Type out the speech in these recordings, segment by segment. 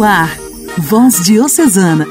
no ar, Voz Diocesana,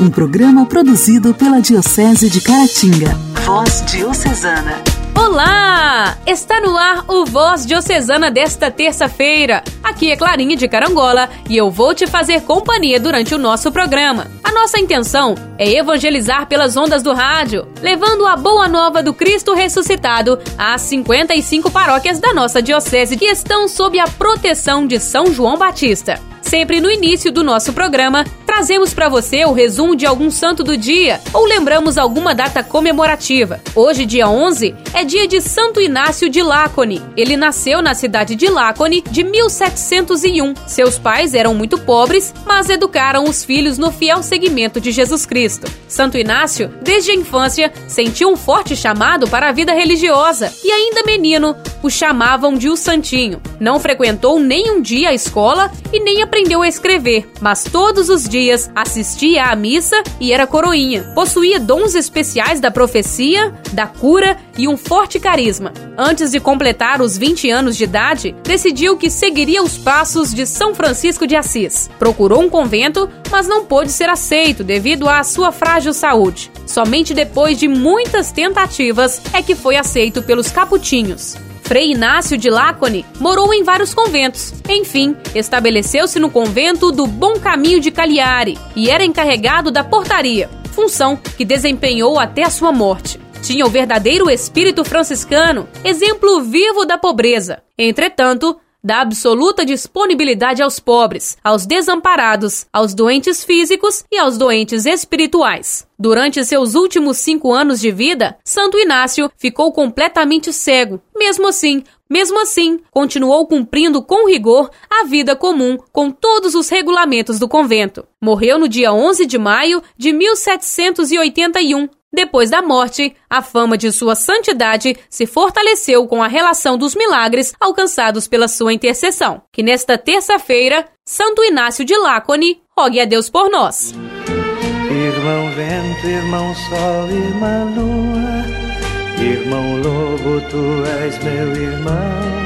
um programa produzido pela Diocese de Caratinga. Voz Diocesana. Olá! Está no ar o Voz Diocesana desta terça-feira. Aqui é Clarinha de Carangola e eu vou te fazer companhia durante o nosso programa. A nossa intenção é evangelizar pelas ondas do rádio, levando a boa nova do Cristo ressuscitado às 55 paróquias da nossa diocese que estão sob a proteção de São João Batista. Sempre no início do nosso programa, trazemos para você o resumo de algum santo do dia ou lembramos alguma data comemorativa. Hoje, dia 11, é dia de Santo Inácio de Lácone. Ele nasceu na cidade de Lácone de 1701. Seus pais eram muito pobres, mas educaram os filhos no fiel seguimento de Jesus Cristo. Santo Inácio, desde a infância, sentiu um forte chamado para a vida religiosa e ainda menino, o chamavam de o Santinho. Não frequentou nem um dia a escola e nem a aprendeu a escrever, mas todos os dias assistia à missa e era coroinha. Possuía dons especiais da profecia, da cura e um forte carisma. Antes de completar os 20 anos de idade, decidiu que seguiria os passos de São Francisco de Assis. Procurou um convento, mas não pôde ser aceito devido à sua frágil saúde. Somente depois de muitas tentativas é que foi aceito pelos caputinhos. Frei Inácio de Lácone morou em vários conventos. Enfim, estabeleceu-se no convento do Bom Caminho de Cagliari e era encarregado da portaria, função que desempenhou até a sua morte. Tinha o verdadeiro espírito franciscano, exemplo vivo da pobreza. Entretanto, da absoluta disponibilidade aos pobres, aos desamparados, aos doentes físicos e aos doentes espirituais. Durante seus últimos cinco anos de vida, Santo Inácio ficou completamente cego. Mesmo assim, mesmo assim, continuou cumprindo com rigor a vida comum com todos os regulamentos do convento. Morreu no dia 11 de maio de 1781, depois da morte, a fama de sua santidade se fortaleceu com a relação dos milagres alcançados pela sua intercessão. Que nesta terça-feira, Santo Inácio de Lácone rogue a Deus por nós. Irmão vento, irmão sol, irmã lua, irmão lobo, tu és meu irmão.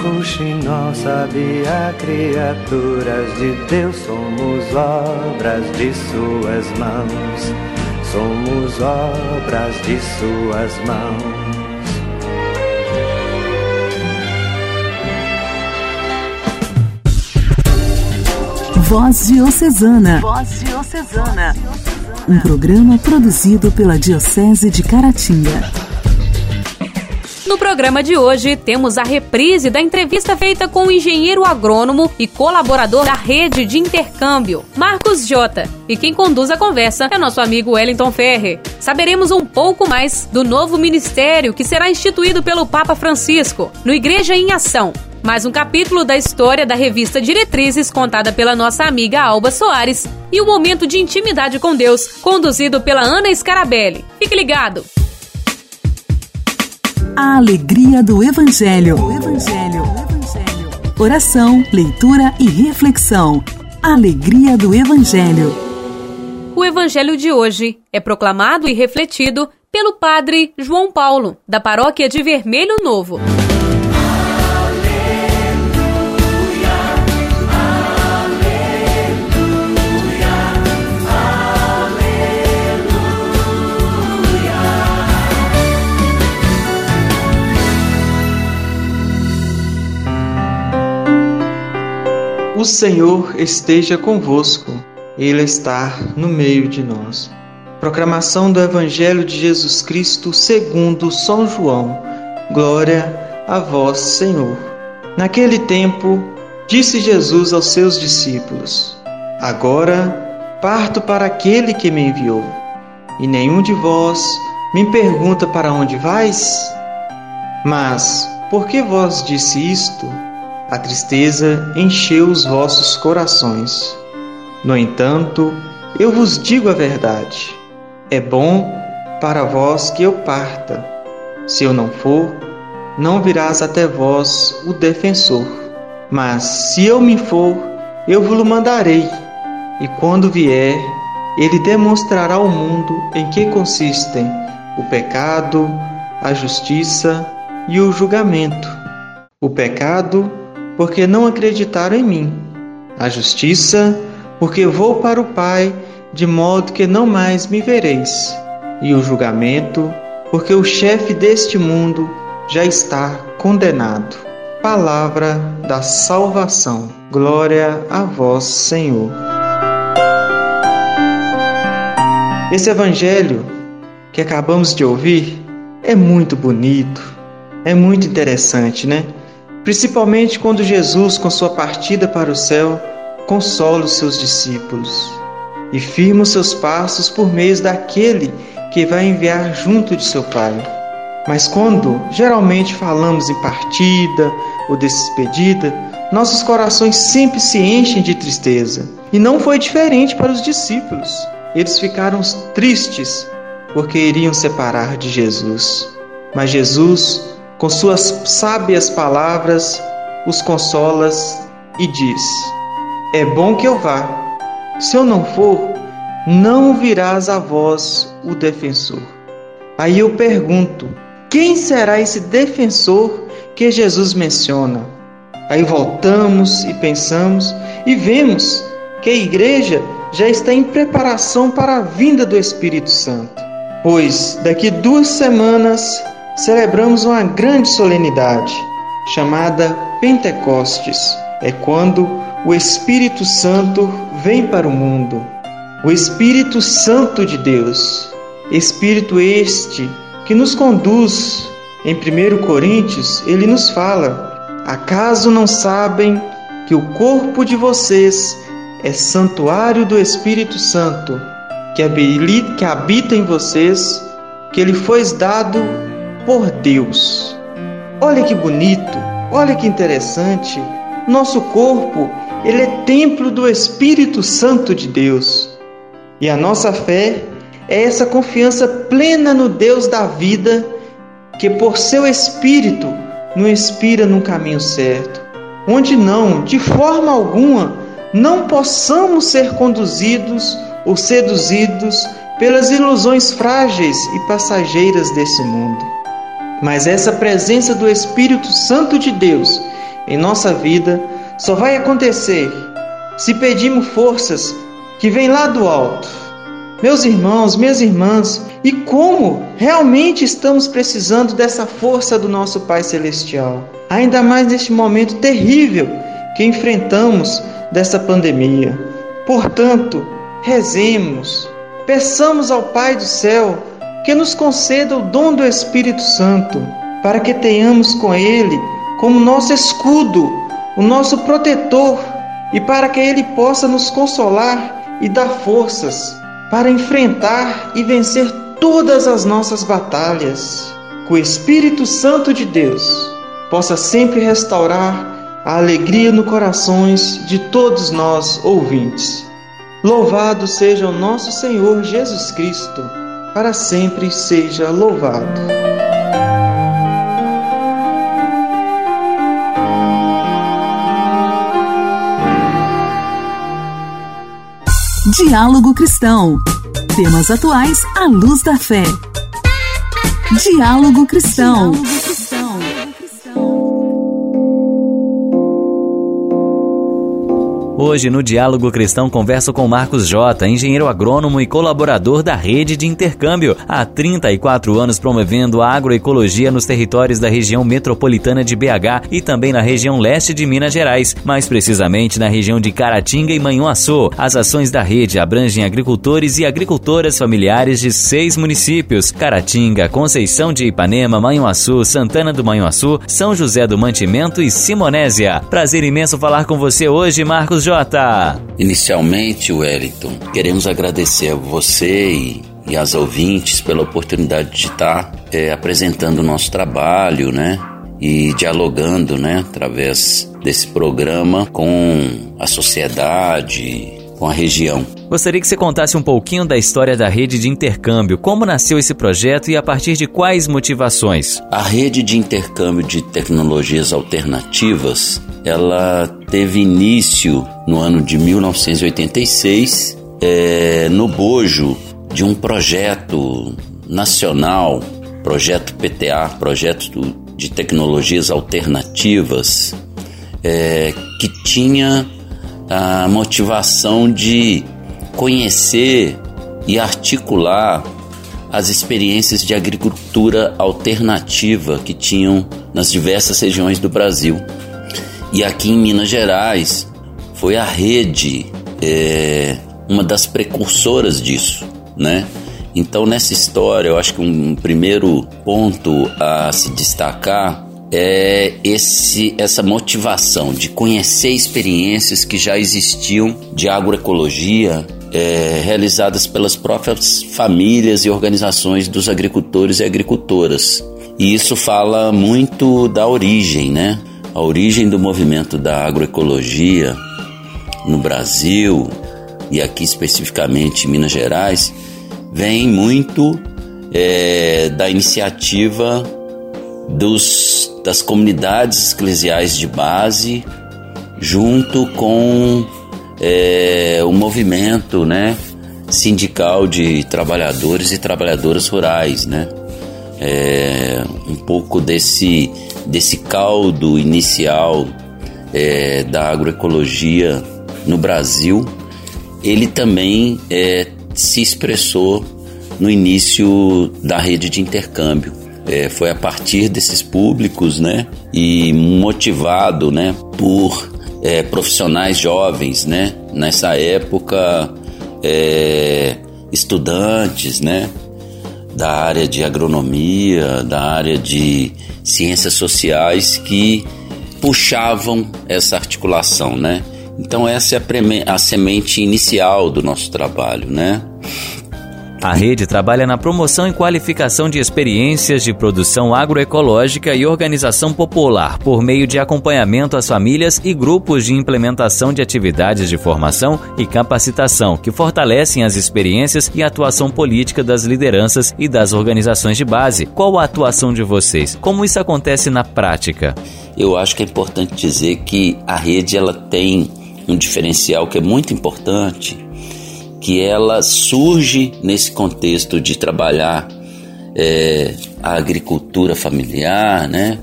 Rouxinol sabia, criaturas de Deus, somos obras de suas mãos somos obras de Suas mãos. Voz Diocesana. Voz Diocesana. Um programa produzido pela Diocese de Caratinga. No programa de hoje, temos a reprise da entrevista feita com o engenheiro agrônomo e colaborador da rede de intercâmbio, Marcos Jota. E quem conduz a conversa é nosso amigo Wellington Ferre. Saberemos um pouco mais do novo ministério que será instituído pelo Papa Francisco, no Igreja em Ação, mais um capítulo da história da revista Diretrizes, contada pela nossa amiga Alba Soares, e o momento de intimidade com Deus, conduzido pela Ana Scarabelli. Fique ligado! A alegria do Evangelho. O Evangelho. Oração, leitura e reflexão. Alegria do Evangelho. O Evangelho de hoje é proclamado e refletido pelo Padre João Paulo, da Paróquia de Vermelho Novo. Senhor esteja convosco, Ele está no meio de nós. Proclamação do Evangelho de Jesus Cristo segundo São João. Glória a vós, Senhor. Naquele tempo, disse Jesus aos seus discípulos: Agora parto para aquele que me enviou, e nenhum de vós me pergunta para onde vais? Mas, por que vós disse isto? A tristeza encheu os vossos corações. No entanto, eu vos digo a verdade: é bom para vós que eu parta. Se eu não for, não virás até vós o defensor. Mas se eu me for, eu vos mandarei. E quando vier, ele demonstrará ao mundo em que consistem o pecado, a justiça e o julgamento. O pecado porque não acreditaram em mim. A justiça, porque vou para o Pai, de modo que não mais me vereis. E o julgamento, porque o chefe deste mundo já está condenado. Palavra da salvação. Glória a vós, Senhor. Esse evangelho que acabamos de ouvir é muito bonito, é muito interessante, né? Principalmente quando Jesus, com sua partida para o céu, consola os seus discípulos e firma os seus passos por meio daquele que vai enviar junto de seu Pai. Mas quando geralmente falamos em partida ou despedida, nossos corações sempre se enchem de tristeza. E não foi diferente para os discípulos. Eles ficaram tristes porque iriam separar de Jesus. Mas Jesus, com suas sábias palavras, os consola e diz: É bom que eu vá. Se eu não for, não virás a vós o defensor. Aí eu pergunto: quem será esse defensor que Jesus menciona? Aí voltamos e pensamos e vemos que a igreja já está em preparação para a vinda do Espírito Santo, pois daqui duas semanas celebramos uma grande solenidade chamada Pentecostes. É quando o Espírito Santo vem para o mundo. O Espírito Santo de Deus, Espírito este que nos conduz. Em 1 Coríntios, ele nos fala: Acaso não sabem que o corpo de vocês é santuário do Espírito Santo, que habita em vocês, que ele foi dado por Deus. Olha que bonito, olha que interessante. Nosso corpo, ele é templo do Espírito Santo de Deus. E a nossa fé é essa confiança plena no Deus da vida, que por seu Espírito nos inspira no caminho certo, onde não, de forma alguma, não possamos ser conduzidos ou seduzidos pelas ilusões frágeis e passageiras desse mundo. Mas essa presença do Espírito Santo de Deus em nossa vida só vai acontecer se pedirmos forças que vêm lá do alto. Meus irmãos, minhas irmãs, e como realmente estamos precisando dessa força do nosso Pai Celestial, ainda mais neste momento terrível que enfrentamos dessa pandemia. Portanto, rezemos, peçamos ao Pai do céu que nos conceda o dom do Espírito Santo, para que tenhamos com Ele como nosso escudo, o nosso protetor, e para que Ele possa nos consolar e dar forças para enfrentar e vencer todas as nossas batalhas. Que o Espírito Santo de Deus possa sempre restaurar a alegria no corações de todos nós ouvintes. Louvado seja o nosso Senhor Jesus Cristo, para sempre seja louvado. Diálogo Cristão. Temas atuais à luz da fé. Diálogo Cristão. Diálogo Hoje, no Diálogo Cristão, converso com Marcos Jota, engenheiro agrônomo e colaborador da rede de intercâmbio, há 34 anos promovendo a agroecologia nos territórios da região metropolitana de BH e também na região leste de Minas Gerais, mais precisamente na região de Caratinga e Manhuaçu. As ações da rede abrangem agricultores e agricultoras familiares de seis municípios: Caratinga, Conceição de Ipanema, Manhuaçu, Santana do Manhuaçu, São José do Mantimento e Simonésia. Prazer imenso falar com você hoje, Marcos Jota. Inicialmente, Wellington, queremos agradecer a você e, e as ouvintes pela oportunidade de estar é, apresentando o nosso trabalho, né? E dialogando, né? Através desse programa com a sociedade, com a região. Gostaria que você contasse um pouquinho da história da rede de intercâmbio, como nasceu esse projeto e a partir de quais motivações. A rede de intercâmbio de tecnologias alternativas ela teve início no ano de 1986, é, no bojo de um projeto nacional, projeto PTA, projeto de tecnologias alternativas, é, que tinha a motivação de conhecer e articular as experiências de agricultura alternativa que tinham nas diversas regiões do Brasil. E aqui em Minas Gerais foi a rede é, uma das precursoras disso, né? Então nessa história eu acho que um primeiro ponto a se destacar é esse, essa motivação de conhecer experiências que já existiam de agroecologia é, realizadas pelas próprias famílias e organizações dos agricultores e agricultoras. E isso fala muito da origem, né? A origem do movimento da agroecologia no Brasil e aqui especificamente em Minas Gerais vem muito é, da iniciativa dos, das comunidades eclesiais de base junto com é, o movimento né, sindical de trabalhadores e trabalhadoras rurais, né? É, um pouco desse, desse caldo inicial é, da agroecologia no Brasil, ele também é, se expressou no início da rede de intercâmbio. É, foi a partir desses públicos, né, e motivado, né, por é, profissionais jovens, né? Nessa época, é, estudantes, né? Da área de agronomia, da área de ciências sociais que puxavam essa articulação, né? Então essa é a, a semente inicial do nosso trabalho, né? A rede trabalha na promoção e qualificação de experiências de produção agroecológica e organização popular, por meio de acompanhamento às famílias e grupos de implementação de atividades de formação e capacitação que fortalecem as experiências e atuação política das lideranças e das organizações de base. Qual a atuação de vocês? Como isso acontece na prática? Eu acho que é importante dizer que a rede ela tem um diferencial que é muito importante que ela surge nesse contexto de trabalhar é, a agricultura familiar, né?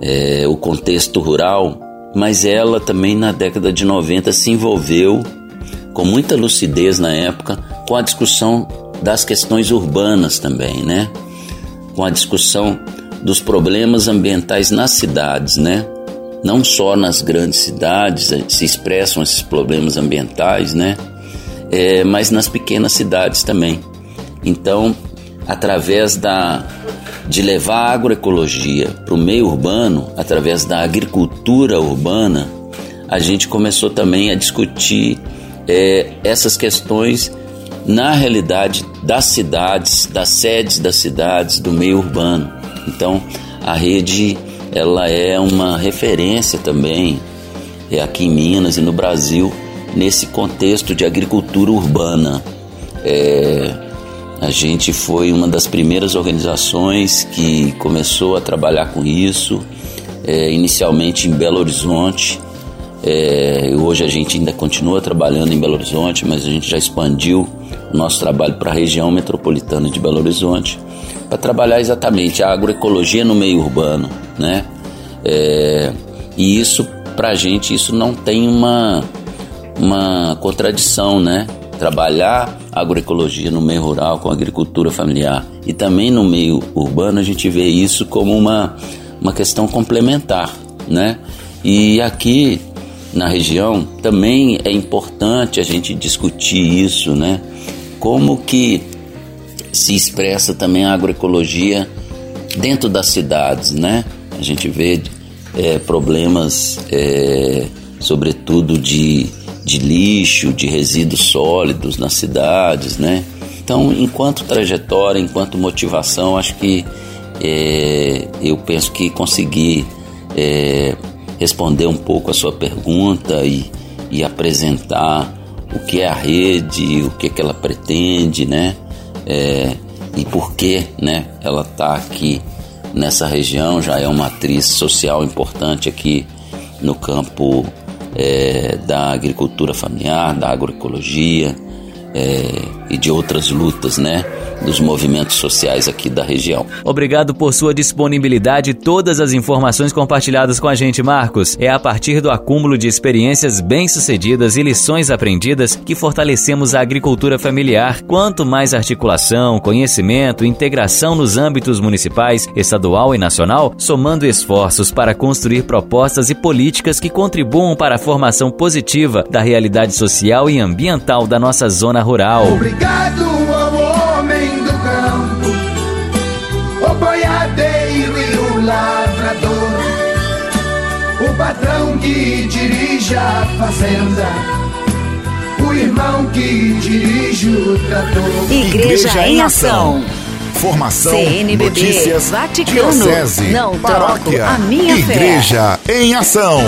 É, o contexto rural, mas ela também na década de 90 se envolveu com muita lucidez na época com a discussão das questões urbanas também, né? Com a discussão dos problemas ambientais nas cidades, né? Não só nas grandes cidades se expressam esses problemas ambientais, né? É, mas nas pequenas cidades também. Então, através da de levar a agroecologia para o meio urbano, através da agricultura urbana, a gente começou também a discutir é, essas questões na realidade das cidades, das sedes das cidades, do meio urbano. Então, a rede ela é uma referência também é aqui em Minas e no Brasil nesse contexto de agricultura urbana. É, a gente foi uma das primeiras organizações que começou a trabalhar com isso, é, inicialmente em Belo Horizonte. É, hoje a gente ainda continua trabalhando em Belo Horizonte, mas a gente já expandiu o nosso trabalho para a região metropolitana de Belo Horizonte para trabalhar exatamente a agroecologia no meio urbano, né? É, e isso, para a gente, isso não tem uma uma contradição, né? Trabalhar agroecologia no meio rural com agricultura familiar e também no meio urbano a gente vê isso como uma, uma questão complementar, né? E aqui na região também é importante a gente discutir isso, né? Como que se expressa também a agroecologia dentro das cidades, né? A gente vê é, problemas, é, sobretudo de de lixo, de resíduos sólidos nas cidades, né? Então, enquanto trajetória, enquanto motivação, acho que é, eu penso que consegui é, responder um pouco a sua pergunta e, e apresentar o que é a rede, o que, é que ela pretende, né? É, e por que né, ela está aqui nessa região, já é uma atriz social importante aqui no campo é, da agricultura familiar, da agroecologia é, e de outras lutas, né? Dos movimentos sociais aqui da região. Obrigado por sua disponibilidade e todas as informações compartilhadas com a gente, Marcos. É a partir do acúmulo de experiências bem-sucedidas e lições aprendidas que fortalecemos a agricultura familiar. Quanto mais articulação, conhecimento, integração nos âmbitos municipais, estadual e nacional, somando esforços para construir propostas e políticas que contribuam para a formação positiva da realidade social e ambiental da nossa zona rural. Obrigado patrão que dirige a fazenda, o irmão que dirige o trator. Igreja, Igreja em Ação. Formação, CNBB, notícias, Vaticano, diocese, não paróquia, a minha Igreja fé. em Ação.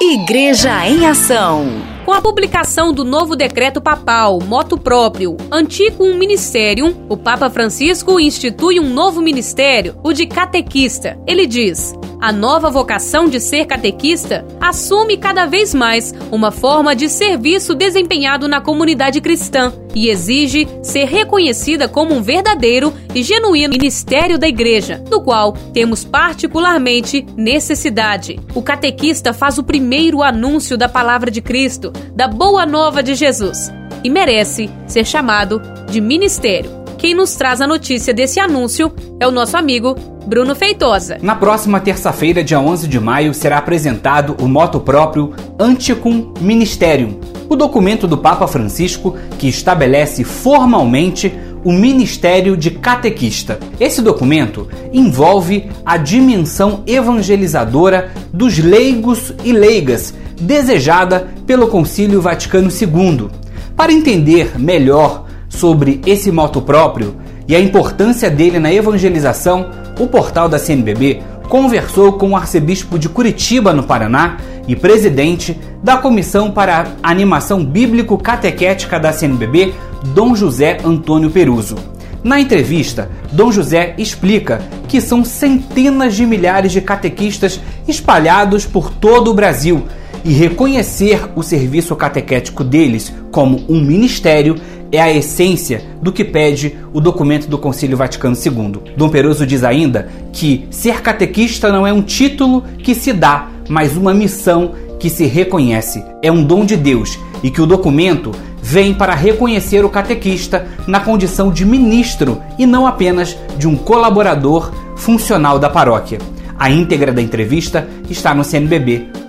Igreja em Ação. Com a publicação do novo decreto papal, moto próprio, antigo um ministério, o Papa Francisco institui um novo ministério, o de catequista. Ele diz: a nova vocação de ser catequista assume cada vez mais uma forma de serviço desempenhado na comunidade cristã e exige ser reconhecida como um verdadeiro e genuíno ministério da Igreja, do qual temos particularmente necessidade. O catequista faz o primeiro anúncio da palavra de Cristo, da boa nova de Jesus, e merece ser chamado de ministério. Quem nos traz a notícia desse anúncio é o nosso amigo Bruno Feitosa. Na próxima terça-feira, dia 11 de maio, será apresentado o moto próprio Anticum Ministerium, o documento do Papa Francisco que estabelece formalmente o Ministério de Catequista. Esse documento envolve a dimensão evangelizadora dos leigos e leigas, desejada pelo Concílio Vaticano II. Para entender melhor sobre esse moto próprio e a importância dele na evangelização, o portal da CNBB conversou com o arcebispo de Curitiba, no Paraná, e presidente da Comissão para a Animação Bíblico Catequética da CNBB, Dom José Antônio Peruso. Na entrevista, Dom José explica que são centenas de milhares de catequistas espalhados por todo o Brasil e reconhecer o serviço catequético deles como um ministério é a essência do que pede o documento do Concílio Vaticano II. Dom Peroso diz ainda que ser catequista não é um título que se dá, mas uma missão que se reconhece. É um dom de Deus e que o documento vem para reconhecer o catequista na condição de ministro e não apenas de um colaborador funcional da paróquia. A íntegra da entrevista está no CNBB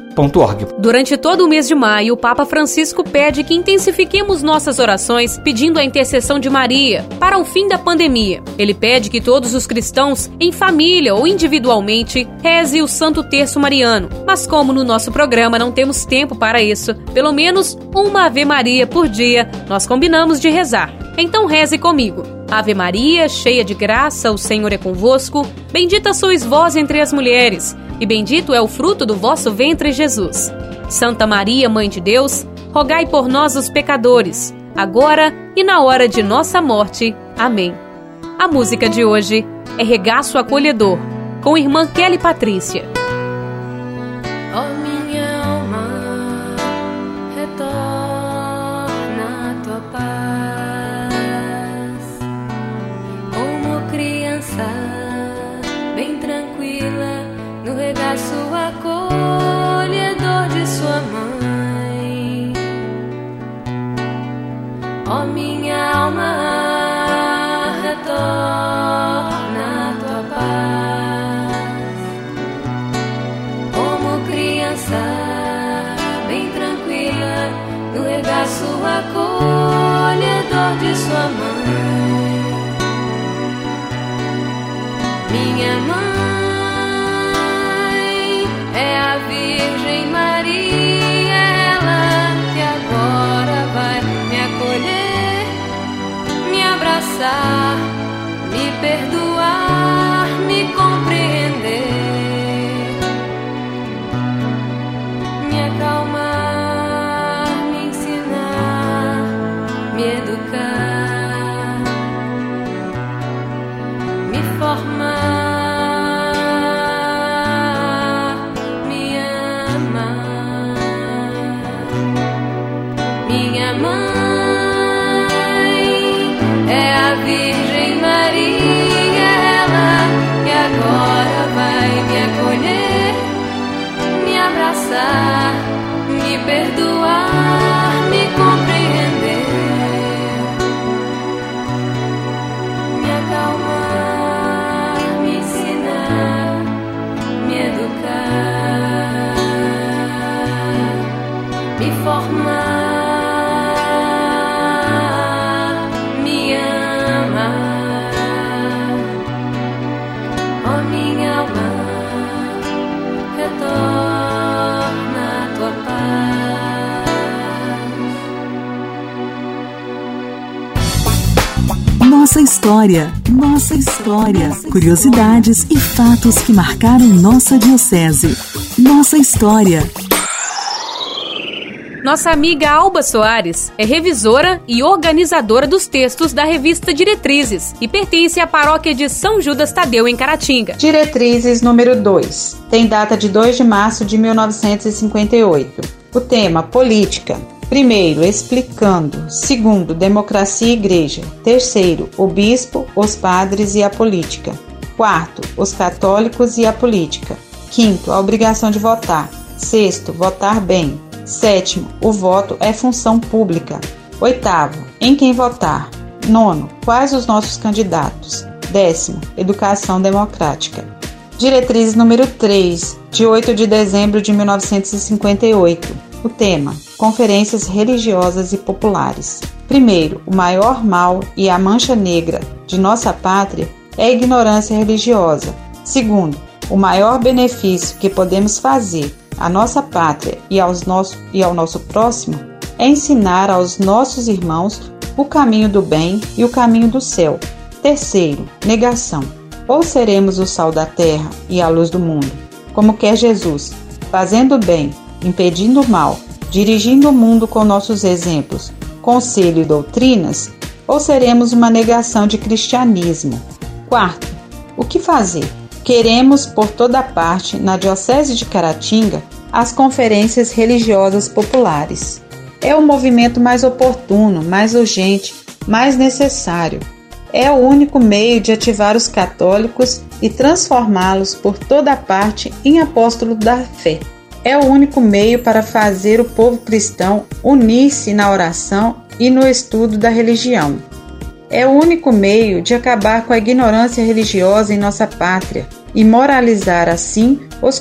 Durante todo o mês de maio, o Papa Francisco pede que intensifiquemos nossas orações pedindo a intercessão de Maria para o fim da pandemia. Ele pede que todos os cristãos, em família ou individualmente, reze o Santo Terço Mariano. Mas como no nosso programa não temos tempo para isso, pelo menos uma Ave Maria por dia, nós combinamos de rezar. Então reze comigo. Ave Maria, cheia de graça, o Senhor é convosco. Bendita sois vós entre as mulheres e bendito é o fruto do vosso ventre, Jesus. Santa Maria, Mãe de Deus, rogai por nós, os pecadores, agora e na hora de nossa morte. Amém. A música de hoje é Regaço Acolhedor, com irmã Kelly Patrícia. Bem tranquila no regaço acolhedor de sua mãe. Minha mãe. Virgem Maria, ela que agora vai me acolher, me abraçar, me perdoar, me compreender, me perdoar, história, nossa história, curiosidades e fatos que marcaram nossa diocese. Nossa história. Nossa amiga Alba Soares é revisora e organizadora dos textos da revista Diretrizes e pertence à paróquia de São Judas Tadeu, em Caratinga. Diretrizes número 2. Tem data de 2 de março de 1958. O tema: Política. Primeiro, explicando. Segundo, democracia e igreja. Terceiro, o bispo, os padres e a política. Quarto, os católicos e a política. Quinto, a obrigação de votar. Sexto, votar bem. Sétimo, o voto é função pública. Oitavo, em quem votar. Nono, quais os nossos candidatos. Décimo, educação democrática. Diretriz número 3, de 8 de dezembro de 1958. O tema: Conferências religiosas e populares. Primeiro, o maior mal e a mancha negra de nossa pátria é a ignorância religiosa. Segundo, o maior benefício que podemos fazer à nossa pátria e, aos nosso, e ao nosso próximo é ensinar aos nossos irmãos o caminho do bem e o caminho do céu. Terceiro, negação. Ou seremos o sal da terra e a luz do mundo, como quer Jesus, fazendo bem impedindo o mal, dirigindo o mundo com nossos exemplos, conselho e doutrinas, ou seremos uma negação de cristianismo? Quarto, o que fazer? Queremos, por toda parte, na Diocese de Caratinga, as conferências religiosas populares. É o movimento mais oportuno, mais urgente, mais necessário. É o único meio de ativar os católicos e transformá-los por toda parte em apóstolos da fé é o único meio para fazer o povo cristão unir-se na oração e no estudo da religião. É o único meio de acabar com a ignorância religiosa em nossa pátria e moralizar assim os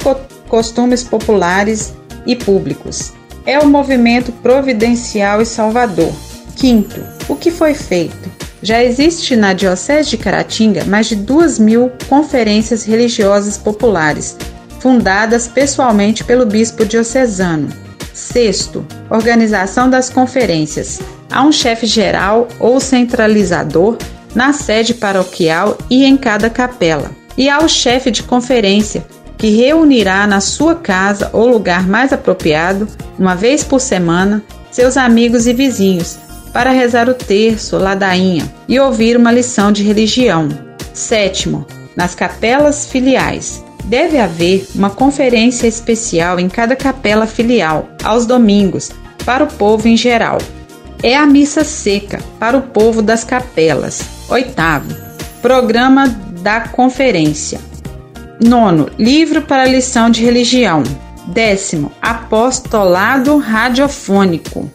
costumes populares e públicos. É o movimento providencial e salvador. Quinto, o que foi feito? Já existe na Diocese de Caratinga mais de duas mil conferências religiosas populares, fundadas pessoalmente pelo bispo diocesano. Sexto, organização das conferências. Há um chefe geral ou centralizador na sede paroquial e em cada capela. E há o chefe de conferência, que reunirá na sua casa ou lugar mais apropriado, uma vez por semana, seus amigos e vizinhos, para rezar o terço, ladainha e ouvir uma lição de religião. Sétimo, nas capelas filiais deve haver uma conferência especial em cada capela filial, aos domingos, para o povo em geral. É a missa seca para o povo das capelas. Oitavo, programa da conferência. Nono, livro para lição de religião. Décimo, apostolado radiofônico.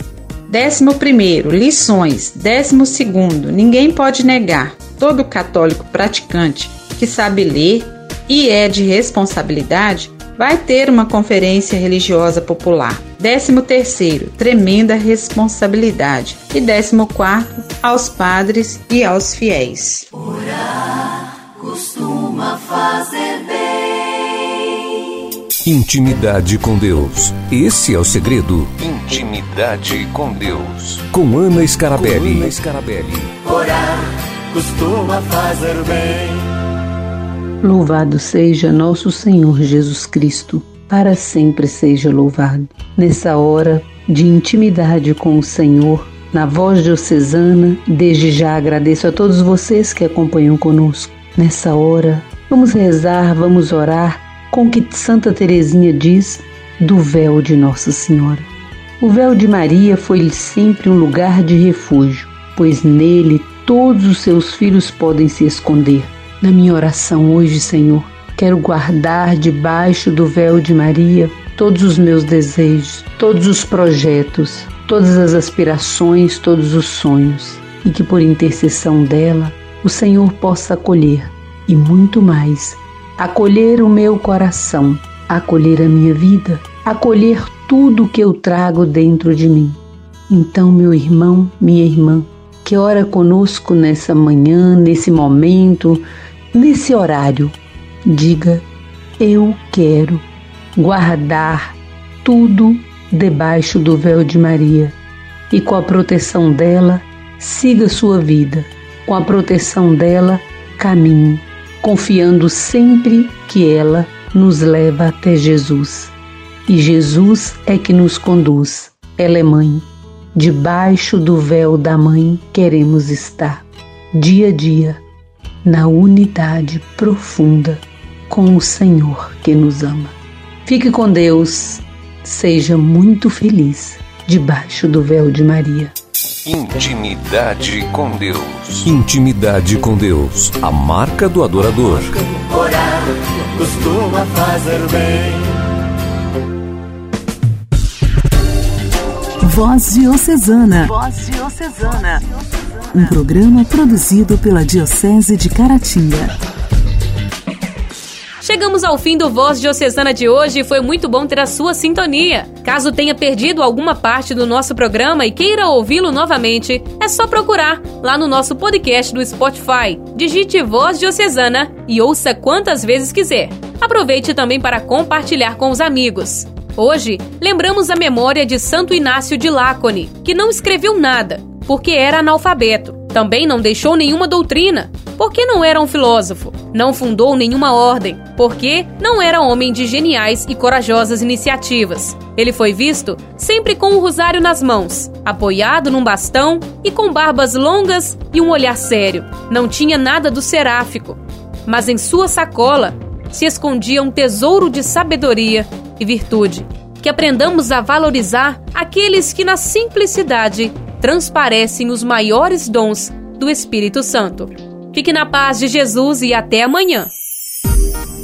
Décimo primeiro, lições. Décimo segundo, ninguém pode negar. Todo católico praticante que sabe ler, e é de responsabilidade, vai ter uma conferência religiosa popular. 13 terceiro, tremenda responsabilidade. E 14 quarto, aos padres e aos fiéis. Orar costuma fazer bem. Intimidade com Deus. Esse é o segredo. Intimidade com Deus. Com Ana Scarabelli. Com Ana Scarabelli. Orar costuma fazer bem. Louvado seja nosso Senhor Jesus Cristo, para sempre seja louvado. Nessa hora de intimidade com o Senhor, na voz diocesana, desde já agradeço a todos vocês que acompanham conosco. Nessa hora, vamos rezar, vamos orar com o que Santa Teresinha diz do véu de Nossa Senhora. O véu de Maria foi-lhe sempre um lugar de refúgio, pois nele todos os seus filhos podem se esconder. Na minha oração hoje, Senhor, quero guardar debaixo do véu de Maria todos os meus desejos, todos os projetos, todas as aspirações, todos os sonhos, e que por intercessão dela o Senhor possa acolher e muito mais. Acolher o meu coração, acolher a minha vida, acolher tudo que eu trago dentro de mim. Então, meu irmão, minha irmã, que ora conosco nessa manhã, nesse momento, nesse horário, diga: Eu quero guardar tudo debaixo do véu de Maria e com a proteção dela, siga sua vida. Com a proteção dela, caminhe, confiando sempre que ela nos leva até Jesus. E Jesus é que nos conduz. Ela é mãe. Debaixo do véu da mãe queremos estar, dia a dia, na unidade profunda com o Senhor que nos ama. Fique com Deus, seja muito feliz debaixo do véu de Maria. Intimidade com Deus. Intimidade com Deus. A marca do adorador. Orar costuma fazer bem. Voz Diocesana. Voz Diocesana. Um programa produzido pela Diocese de Caratinga. Chegamos ao fim do Voz Diocesana de hoje e foi muito bom ter a sua sintonia. Caso tenha perdido alguma parte do nosso programa e queira ouvi-lo novamente, é só procurar lá no nosso podcast do Spotify. Digite Voz Diocesana e ouça quantas vezes quiser. Aproveite também para compartilhar com os amigos. Hoje, lembramos a memória de Santo Inácio de Lácone, que não escreveu nada, porque era analfabeto. Também não deixou nenhuma doutrina, porque não era um filósofo. Não fundou nenhuma ordem, porque não era homem de geniais e corajosas iniciativas. Ele foi visto sempre com o rosário nas mãos, apoiado num bastão e com barbas longas e um olhar sério. Não tinha nada do seráfico, mas em sua sacola se escondia um tesouro de sabedoria e virtude. Que aprendamos a valorizar aqueles que na simplicidade transparecem os maiores dons do Espírito Santo. Fique na paz de Jesus e até amanhã.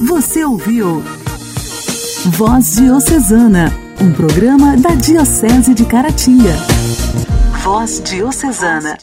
Você ouviu Voz Diocesana, um programa da Diocese de Caratinga. Voz Diocesana.